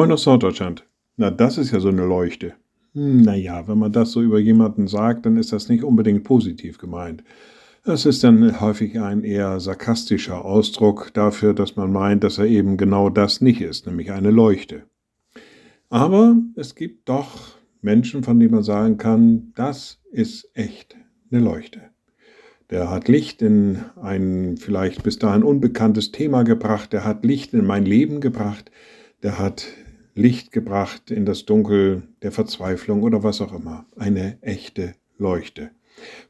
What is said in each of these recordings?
Freund aus Norddeutschland. Na, das ist ja so eine Leuchte. Hm, naja, wenn man das so über jemanden sagt, dann ist das nicht unbedingt positiv gemeint. Das ist dann häufig ein eher sarkastischer Ausdruck dafür, dass man meint, dass er eben genau das nicht ist, nämlich eine Leuchte. Aber es gibt doch Menschen, von denen man sagen kann, das ist echt eine Leuchte. Der hat Licht in ein vielleicht bis dahin unbekanntes Thema gebracht, der hat Licht in mein Leben gebracht, der hat Licht gebracht in das Dunkel der Verzweiflung oder was auch immer. Eine echte Leuchte.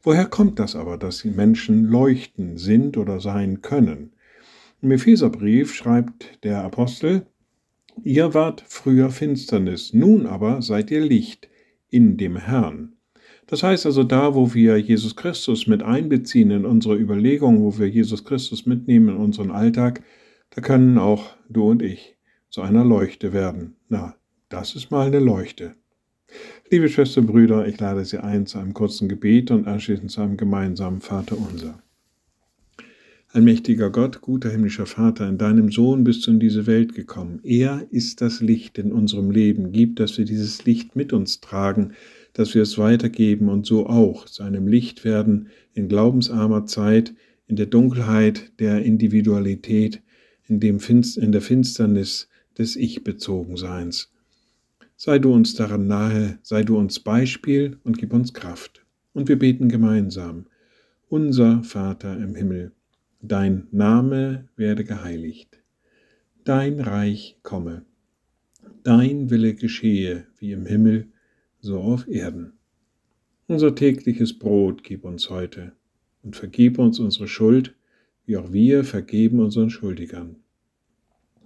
Woher kommt das aber, dass die Menschen leuchten sind oder sein können? Im Epheserbrief schreibt der Apostel, Ihr wart früher Finsternis, nun aber seid ihr Licht in dem Herrn. Das heißt also, da, wo wir Jesus Christus mit einbeziehen in unsere Überlegung, wo wir Jesus Christus mitnehmen in unseren Alltag, da können auch du und ich zu einer Leuchte werden. Na, das ist mal eine Leuchte. Liebe Schwestern und Brüder, ich lade Sie ein zu einem kurzen Gebet und anschließend zu einem gemeinsamen Vater unser. Allmächtiger Gott, guter himmlischer Vater, in deinem Sohn bist du in diese Welt gekommen. Er ist das Licht in unserem Leben. Gib, dass wir dieses Licht mit uns tragen, dass wir es weitergeben und so auch zu einem Licht werden in glaubensarmer Zeit, in der Dunkelheit der Individualität, in, dem Finst in der Finsternis des Ich-Bezogenseins. Sei du uns daran nahe, sei du uns Beispiel und gib uns Kraft. Und wir beten gemeinsam. Unser Vater im Himmel dein Name werde geheiligt, dein Reich komme, dein Wille geschehe wie im Himmel, so auf Erden. Unser tägliches Brot gib uns heute und vergib uns unsere Schuld, wie auch wir vergeben unseren Schuldigern.